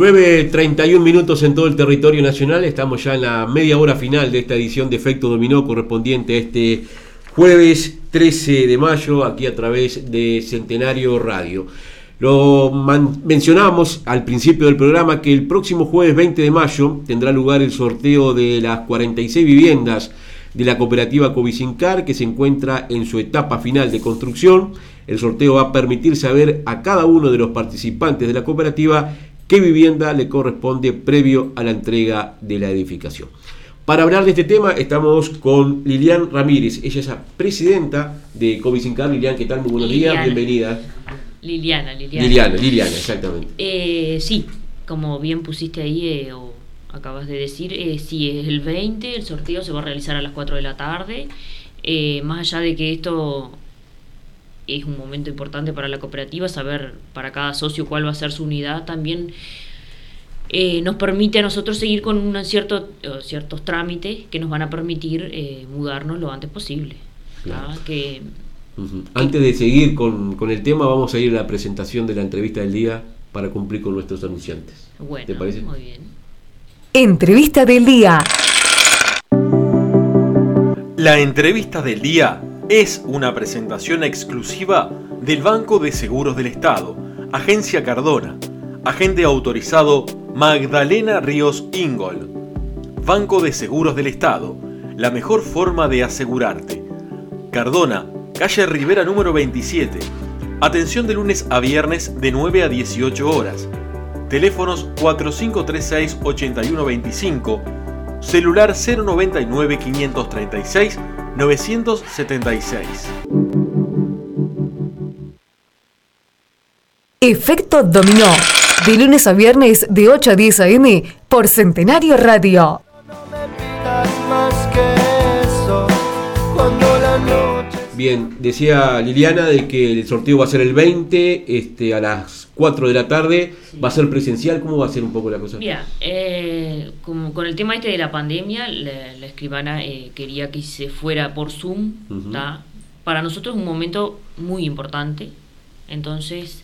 9.31 minutos en todo el territorio nacional, estamos ya en la media hora final de esta edición de Efecto Dominó correspondiente a este jueves 13 de mayo, aquí a través de Centenario Radio. Lo mencionábamos al principio del programa que el próximo jueves 20 de mayo tendrá lugar el sorteo de las 46 viviendas de la cooperativa Covicincar que se encuentra en su etapa final de construcción. El sorteo va a permitir saber a cada uno de los participantes de la cooperativa qué vivienda le corresponde previo a la entrega de la edificación. Para hablar de este tema estamos con Lilian Ramírez, ella es la presidenta de Covicincar. Lilian, ¿qué tal? Muy buenos días, bienvenida. Liliana, Liliana. Liliana, Liliana, exactamente. Eh, sí, como bien pusiste ahí eh, o acabas de decir, eh, sí, es el 20, el sorteo se va a realizar a las 4 de la tarde. más allá de que esto es un momento importante para la cooperativa, saber para cada socio cuál va a ser su unidad, también eh, nos permite a nosotros seguir con un cierto, eh, ciertos trámites que nos van a permitir eh, mudarnos lo antes posible. que, Antes de seguir con, el tema, vamos a ir a la presentación de la entrevista del día para cumplir con nuestros anunciantes. Bueno, ¿Te parece? Muy bien. Entrevista del día. La entrevista del día es una presentación exclusiva del Banco de Seguros del Estado, Agencia Cardona, agente autorizado Magdalena Ríos Ingol. Banco de Seguros del Estado, la mejor forma de asegurarte. Cardona, calle Rivera número 27. Atención de lunes a viernes de 9 a 18 horas. Teléfonos 4536-8125, celular 099 536 976. Efecto Dominó. De lunes a viernes de 8 a 10 a.m. por Centenario Radio. Bien, decía Liliana de que el sorteo va a ser el 20 este, a las 4 de la tarde. ¿Va a ser presencial? ¿Cómo va a ser un poco la cosa? Mira, eh, como con el tema este de la pandemia, la, escribana eh, quería que se fuera por Zoom. Para nosotros es un momento muy importante. Entonces,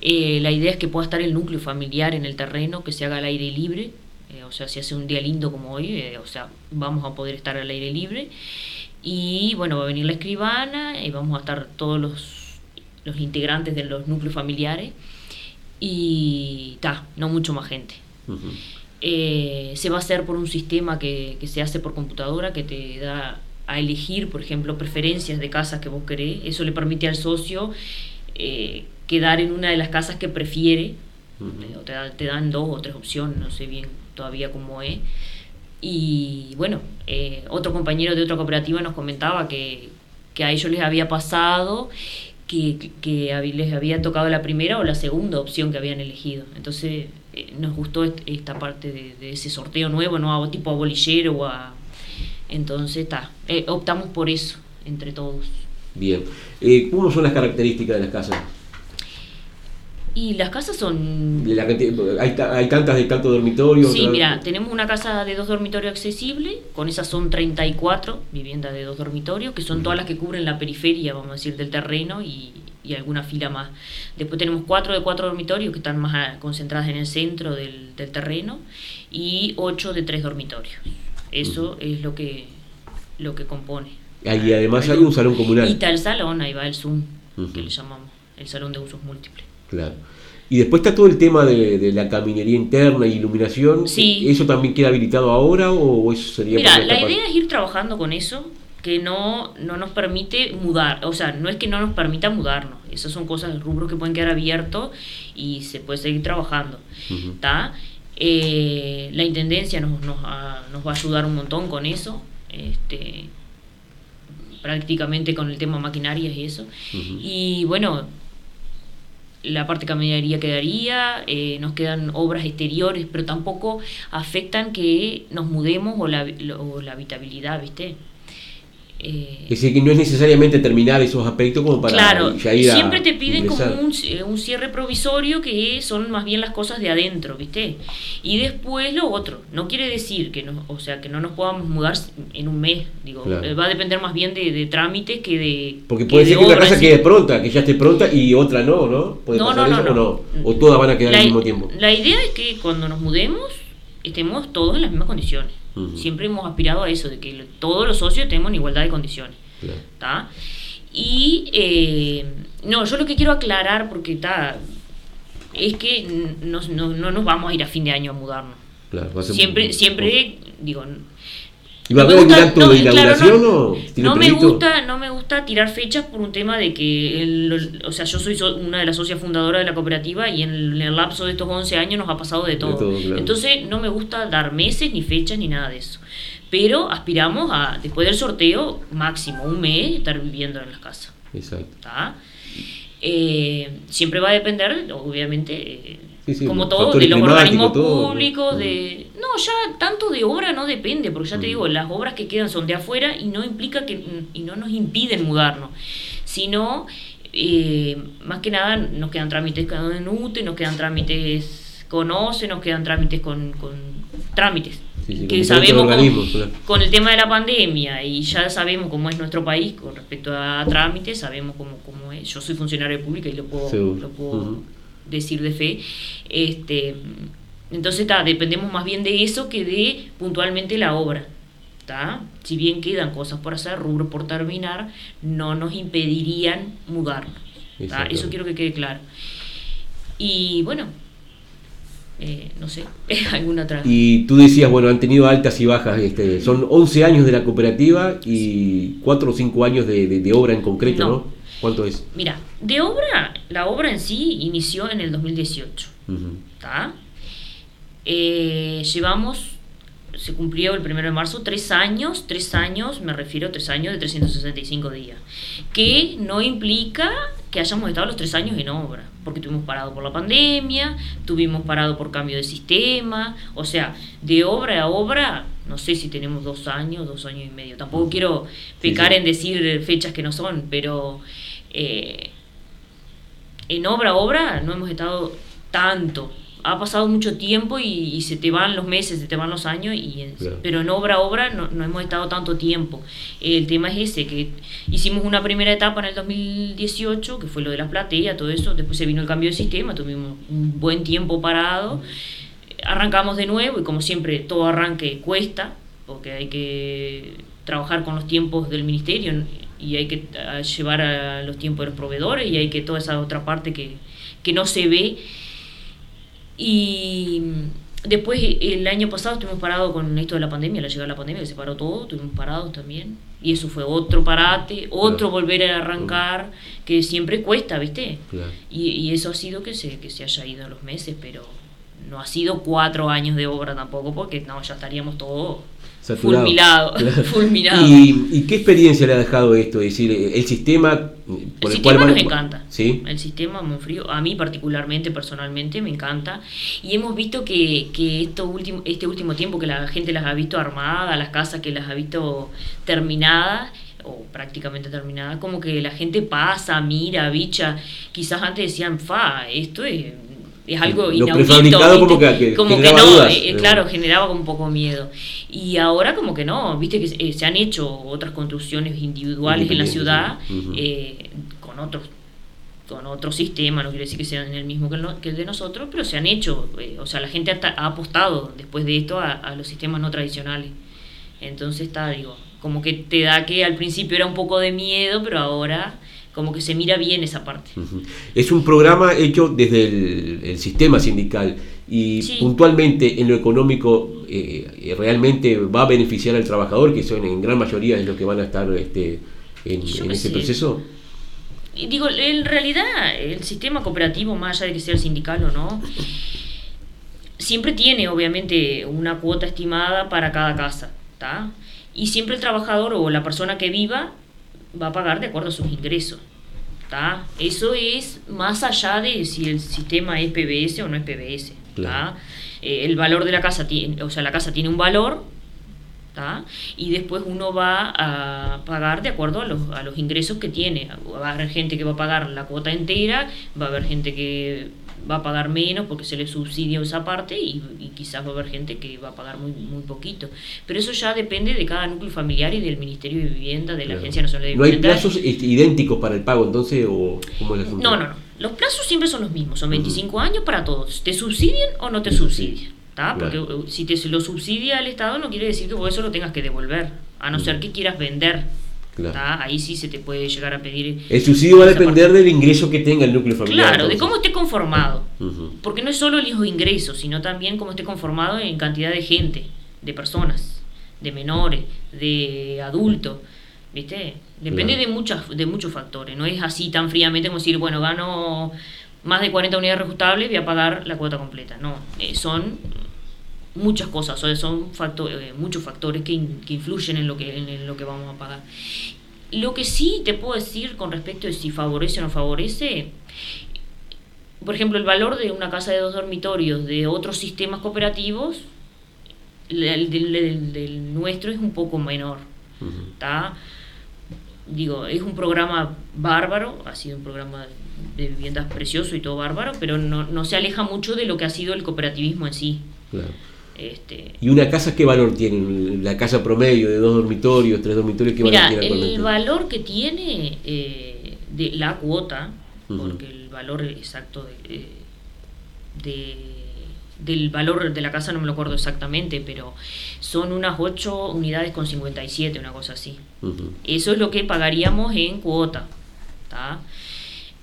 eh, la idea es que pueda estar el núcleo familiar en el terreno, que se haga al aire libre. o sea, si hace un día lindo como hoy, o sea, vamos a poder estar al aire libre. Y bueno, va a venir la escribana y vamos a estar todos los, los integrantes de los núcleos familiares y está, no mucho más gente. Eh, se va a hacer por un sistema que, se hace por computadora que te da a elegir, por ejemplo, preferencias de casas que vos querés. Eso le permite al socio eh, quedar en una de las casas que prefiere. te, te, dan dos o tres opciones, no sé bien todavía cómo es. Y bueno, eh, otro compañero de otra cooperativa nos comentaba que, a ellos les había pasado que, les había tocado la primera o la segunda opción que habían elegido. Entonces eh, nos gustó esta parte de, ese sorteo nuevo, ¿no? tipo a bolillero o a... Entonces está, eh, optamos por eso entre todos. Bien. ¿Cómo son las características de las casas? Y las casas son... hay, hay, tantas de tanto dormitorio. Sí, mira, tenemos una casa de dos dormitorios accesible, con esas son 34 viviendas de dos dormitorios, que son todas las que cubren la periferia, vamos a decir, del terreno y, y alguna fila más. Después tenemos cuatro de cuatro dormitorios que están más concentradas en el centro del, del terreno y ocho de tres dormitorios. Eso es lo que, lo que compone. Y además hay un salón comunal. Y está el salón, ahí va el Zoom, que le llamamos, el salón de usos múltiples. Claro. Y después está todo el tema de, la caminería interna y iluminación. ¿Eso también queda habilitado ahora o eso sería... Mira, la idea es ir trabajando con eso, que no, no nos permite mudar, o sea, no es que no nos permita mudarnos, esas son cosas, rubros que pueden quedar abiertos y se puede seguir trabajando. Eh, la Intendencia nos, nos, nos, va a ayudar un montón con eso, este, prácticamente con el tema maquinarias y eso. Y bueno, la parte de caminaría quedaría, eh, nos quedan obras exteriores, pero tampoco afectan que nos mudemos o la, la habitabilidad, ¿viste? Eh, es decir, que no es necesariamente terminar esos aspectos como para claro, ya ir a siempre te piden como un, un cierre provisorio que son más bien las cosas de adentro, ¿viste? Y después lo otro. No quiere decir que no, o sea, que no nos podamos mudar en un mes, digo, Claro. eh, va a depender más bien de, de trámites que de Porque que puede de ser que una casa quede pronta, que ya esté pronta y otra no, ¿no? ¿Puede No, pasar no, eso no, o no? no. O todas van a quedar la, al mismo tiempo. La idea es que cuando nos mudemos estemos todos en las mismas condiciones. Siempre hemos aspirado a eso, de que todos los socios en igualdad de condiciones. Y eh, no, yo lo que quiero aclarar, porque está es que no, no, no nos vamos a ir a fin de año a mudarnos. Claro, Siempre, siempre, digo, ¿Y va a no me haber gusta- acto no, de claro, inauguración no, o no me gusta no me gusta tirar fechas por un tema de que el- o sea yo soy so- una de las socias fundadoras de la cooperativa y en el, en el lapso de estos 11 años nos ha pasado de todo, todo, claro. entonces no me gusta dar meses ni fechas ni nada de eso. Pero aspiramos a después del sorteo máximo un mes estar viviendo en las casas. Exacto. Eh, siempre va a depender, obviamente, eh, Sí, sí, como todo, de los organismos todo, ¿no? públicos, de... No, ya tanto de obra no depende, porque ya te digo, las obras que quedan son de afuera y no implica que... y no nos impiden mudarnos, sino... eh, más que nada nos quedan trámites con UTE, nos quedan trámites con OCE, nos quedan trámites con, con trámites. Sí, que sabemos cómo- organismos, claro. con el tema de la pandemia y ya sabemos cómo es nuestro país con respecto a trámites, sabemos cómo, cómo es. Yo soy funcionario público y lo puedo, Seguro. lo puedo. Decir de fe. Este, entonces, ta, dependemos más bien de eso que de puntualmente la obra. Si bien quedan cosas por hacer, rubro por terminar, no nos impedirían mudarnos. Eso quiero que quede claro. Y bueno, eh, no sé, alguna otra. Y tú decías, bueno, han tenido altas y bajas. Este, son 11 años de la cooperativa y 4 o 5 años de, de- de obra en concreto, ¿no? No. ¿Cuánto es? Mira, de obra, la obra en sí inició en el 2018. Ujú. ¿tá? Eh, llevamos, se cumplió el 1 de marzo, tres años, tres años, me refiero a tres años de 365 días, que no implica que hayamos estado los tres años en obra, porque tuvimos parado por la pandemia, tuvimos parado por cambio de sistema, o sea, de obra a obra, no sé si tenemos dos años, dos años y medio, tampoco quiero Sí, pecar sí. en decir fechas que no son, pero... eh, en obra a obra no hemos estado tanto. Ha pasado mucho tiempo y, y se te van los meses, se te van los años, y en- Claro. pero en obra a obra no, no hemos estado tanto tiempo. El tema es ese, que hicimos una primera etapa en el 2018, que fue lo de las plateas, todo eso, después se vino el cambio de sistema, tuvimos un buen tiempo parado, arrancamos de nuevo y como siempre todo arranque cuesta, porque hay que trabajar con los tiempos del ministerio y hay que eh, llevar a los tiempos de los proveedores y hay que toda esa otra parte que, que no se ve. Y después el año pasado estuvimos parados con esto de la pandemia, la llegada de la pandemia, que se paró todo, estuvimos parados también. Y eso fue otro parate, otro Claro. volver a arrancar, que siempre cuesta, ¿viste? Claro. Y, y eso ha sido que se, que se haya ido en los meses, pero no ha sido cuatro años de obra tampoco, porque no, ya estaríamos todos Saturado. Claro. fulminados. ¿Y, y qué experiencia le ha dejado esto? Es decir, el sistema por el el, cual sistema van- nos encanta. ¿Sí? El sistema Monfrío, a mí particularmente, personalmente, me encanta. Y hemos visto que, que esto último, este último tiempo que la gente las ha visto armadas, las casas que las ha visto terminadas, o prácticamente terminadas, como que la gente pasa, mira, bicha. Quizás antes decían, fa, esto es, es algo Lo inaudito. ¿viste? como que- que como que no, dudas. eh, claro, generaba un poco miedo. Y ahora como que no, viste que eh, se han hecho otras construcciones individuales en la ciudad sí. Ujú. eh, con otros con otro sistema, no quiere decir que sean el mismo que el, no- que el de nosotros, pero se han hecho, eh, o sea, la gente hasta ha apostado después de esto a, a los sistemas no tradicionales. Entonces está, digo, como que te da que al principio era un poco de miedo, pero ahora como que se mira bien esa parte. Es un programa hecho desde el, el sistema sindical y Sí. puntualmente en lo económico eh, realmente va a beneficiar al trabajador, que son en gran mayoría es los que van a estar este, en, en ese sé. proceso. Y digo, en realidad el sistema cooperativo, más allá de que sea el sindical o no, siempre tiene obviamente una cuota estimada para cada casa, ¿está? Y siempre el trabajador o la persona que viva va a pagar de acuerdo a sus ingresos, Eso es más allá de si el sistema es PBS o no es PBS. Eh, el valor de la casa tiene, o sea, la casa tiene un valor, y después uno va a pagar de acuerdo a los, a los ingresos que tiene. Va a haber gente que va a pagar la cuota entera, va a haber gente que va a pagar menos porque se le subsidia esa parte y, quizás va a haber gente que va a pagar muy, muy poquito. Pero eso ya depende de cada núcleo familiar y del Ministerio de Vivienda, de la Agencia Nacional de Vivienda. ¿No hay plazos idénticos para el pago entonces o cómo es No, no, no. Los plazos siempre son los mismos, son 25 años para todos. ¿Te subsidian o no te subsidian? Porque uh, si te lo subsidia el Estado no quiere decir que por eso lo tengas que devolver, a no ser que quieras vender. Ahí sí se te puede llegar a pedir. El subsidio va a depender del ingreso que tenga el núcleo familiar. Claro, de cómo esté conformado. Porque no es solo el hijo de ingreso, sino también cómo esté conformado en cantidad de gente, de personas, de menores, de adultos. ¿Viste? Depende de, muchas, de muchos factores. No es así tan fríamente como decir, bueno, gano más de 40 unidades reajustables, voy a pagar la cuota completa. No, eh, son muchas cosas, son eh, muchos factores que, influyen en lo que, en lo que vamos a pagar. Lo que sí te puedo decir con respecto de si favorece o no favorece, por ejemplo, el valor de una casa de dos dormitorios de otros sistemas cooperativos, el del, nuestro es un poco menor. Digo, es un programa bárbaro, ha sido un programa de viviendas precioso y todo bárbaro, pero no, no se aleja mucho de lo que ha sido el cooperativismo en sí. Claro. Este, ¿Y una casa qué valor tiene? La casa promedio de dos dormitorios, tres dormitorios, ¿qué valor tiene El valor que tiene eh, de la cuota, porque el valor exacto de, del valor de la casa no me lo acuerdo exactamente, pero son unas 8 unidades con 57, una cosa así. Eso es lo que pagaríamos en cuota.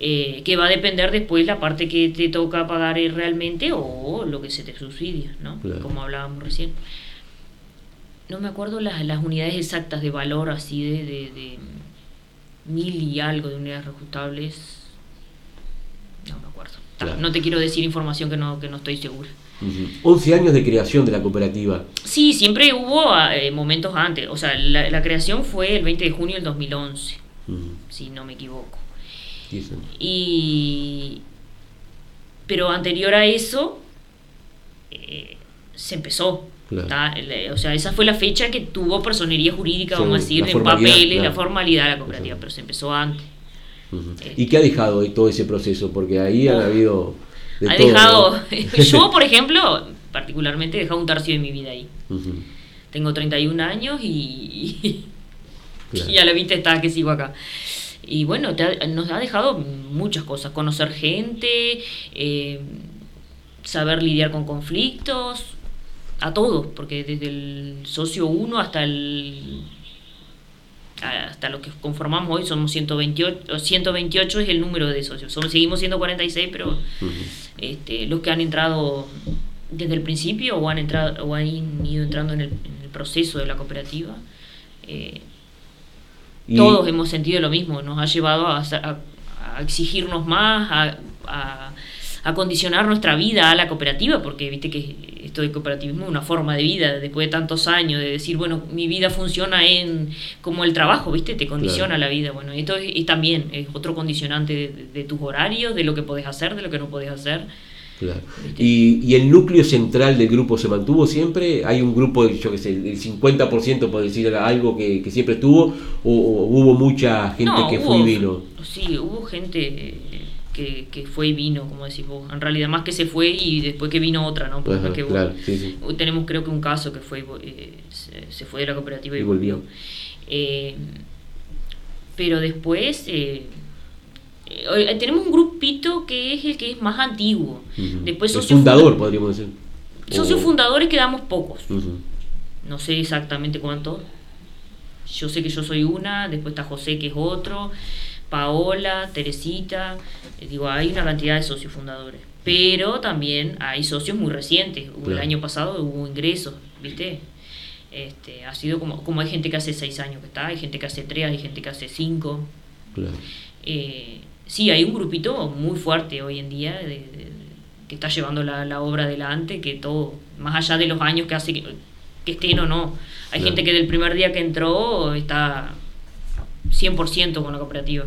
Eh, que va a depender después la parte que te toca pagar realmente o lo que se te subsidia, ¿no? Como hablábamos recién. No me acuerdo las, las unidades exactas de valor así de, de, mil y algo de unidades reajustables. No me acuerdo. No te quiero decir información que no, que no estoy segura. 11 años de creación de la cooperativa. Sí, siempre hubo eh, momentos antes. O sea, la, creación fue el 20 de junio del 2011, si no me equivoco. Y, pero anterior a eso, eh, se empezó. O sea, esa fue la fecha que tuvo personería jurídica, vamos a decir, en papeles, la formalidad de la cooperativa, pero se empezó antes. ¿Y qué ha dejado todo ese proceso? Porque ahí han habido... ha dejado... yo, por ejemplo, particularmente he dejado un tercio de mi vida ahí. Tengo 31 años y, y a la vista está que sigo acá. Y bueno, nos ha dejado muchas cosas, conocer gente, eh, saber lidiar con conflictos, a todos, porque desde el socio 1 hasta el hasta lo que conformamos hoy somos 128, 128 es el número de socios. Somos, seguimos siendo 46, pero este, los que han entrado desde el principio o han entrado o han ido entrando en el, proceso de la cooperativa, eh, todos hemos sentido lo mismo, nos ha llevado a, exigirnos más, a, a, condicionar nuestra vida a la cooperativa, porque viste que esto de cooperativismo es una forma de vida, después de tantos años, de decir, bueno, mi vida funciona en como el trabajo, viste, te condiciona la vida, bueno, esto es, también es otro condicionante de, de, tus horarios, de lo que podés hacer, de lo que no podés hacer. Claro. Y, y, el núcleo central del grupo se mantuvo siempre? ¿Hay un grupo, yo que sé, el 50% por decir algo que, siempre estuvo? ¿O, hubo mucha gente que fue y vino? Sí, hubo gente que, que, fue y vino, como decís vos. En realidad, más que se fue y después que vino otra, ¿no? Porque claro, Tenemos creo que un caso que fue eh, se, fue de la cooperativa y, volvió. Eh, pero después... Eh, eh, tenemos un grupito que es el que es más antiguo. Después el fundador, podríamos decir. Socios fundadores quedamos pocos. No sé exactamente cuántos. Yo sé que yo soy una, después está José que es otro, Paola, Teresita, eh, digo, hay una cantidad de socios fundadores. Pero también hay socios muy recientes. El año pasado hubo ingresos, ¿viste? Este, ha sido como, como hay gente que hace seis años que está, hay gente que hace tres, hay gente que hace cinco. Claro. Eh, sí, hay un grupito muy fuerte hoy en día que está llevando la, obra adelante, que todo, más allá de los años que hace que, estén o no. Hay gente que del primer día que entró está 100% con la cooperativa.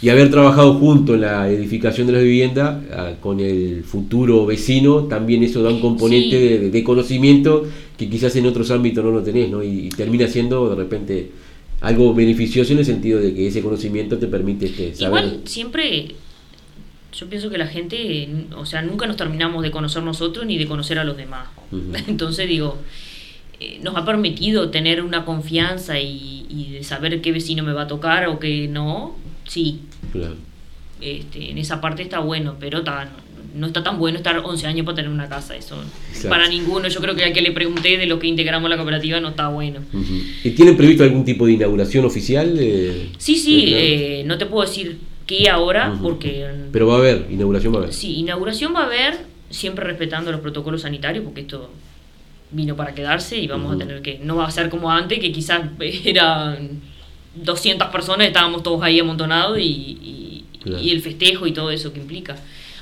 Y haber trabajado junto en la edificación de la vivienda ah, con el futuro vecino, también eso da un componente de, conocimiento que quizás en otros ámbitos no lo tenés, ¿no? Y, termina siendo de repente algo beneficioso en el sentido de que ese conocimiento te permite este, saber. Igual siempre yo pienso que la gente, o sea, nunca nos terminamos de conocer nosotros ni de conocer a los demás. Entonces digo, eh, nos ha permitido tener una confianza y, de saber qué vecino me va a tocar o qué no, sí. Claro. Este, en esa parte está bueno, pero no, está tan bueno estar 11 años para tener una casa, eso para ninguno. Yo creo que al que le pregunté de lo que integramos la cooperativa no está bueno. ¿Y tienen previsto algún tipo de inauguración oficial? sí, sí, eh, no te puedo decir qué ahora, porque... Pero va a haber, inauguración va a haber. Sí, inauguración va a haber, siempre respetando los protocolos sanitarios, porque esto vino para quedarse y vamos a tener que, no va a ser como antes, que quizás eran 200 personas, estábamos todos ahí amontonados y, y, el festejo y todo eso que implica.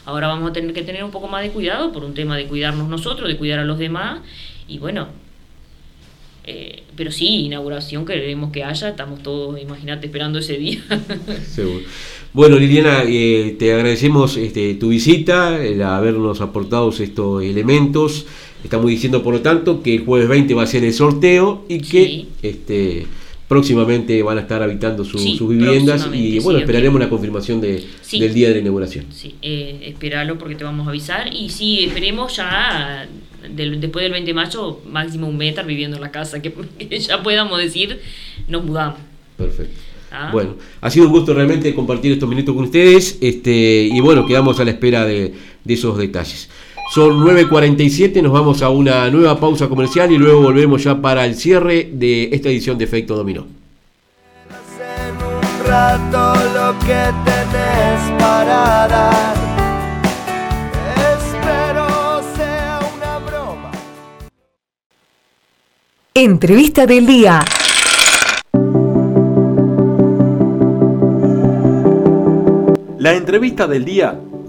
Ahora vamos a tener que tener un poco más de cuidado por un tema de cuidarnos nosotros, de cuidar a los demás y bueno, eh, pero sí, inauguración queremos que haya, estamos todos, imagínate, esperando ese día. Seguro. Bueno, Liliana, eh, te agradecemos este, tu visita, el habernos aportado estos elementos. Estamos diciendo, por lo tanto, que el jueves 20 va a ser el sorteo y que este, próximamente van a estar habitando sus viviendas y bueno, esperaremos la confirmación de, del día de la inauguración. Sí, eh, esperalo porque te vamos a avisar y sí, esperemos ya después del 20 de mayo máximo un metro viviendo en la casa, que, ya podamos decir nos mudamos. Perfecto. Ah. Bueno, ha sido un gusto realmente compartir estos minutos con ustedes este, y bueno, quedamos a la espera de, de esos detalles. Son 9.47, nos vamos a una nueva pausa comercial y luego volvemos ya para el cierre de esta edición de Efecto Dominó. lo que tenés para dar. Espero sea una broma. Entrevista del día. La entrevista del día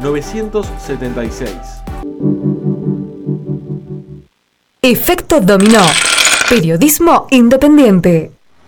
976. Efecto Dominó. Periodismo independiente.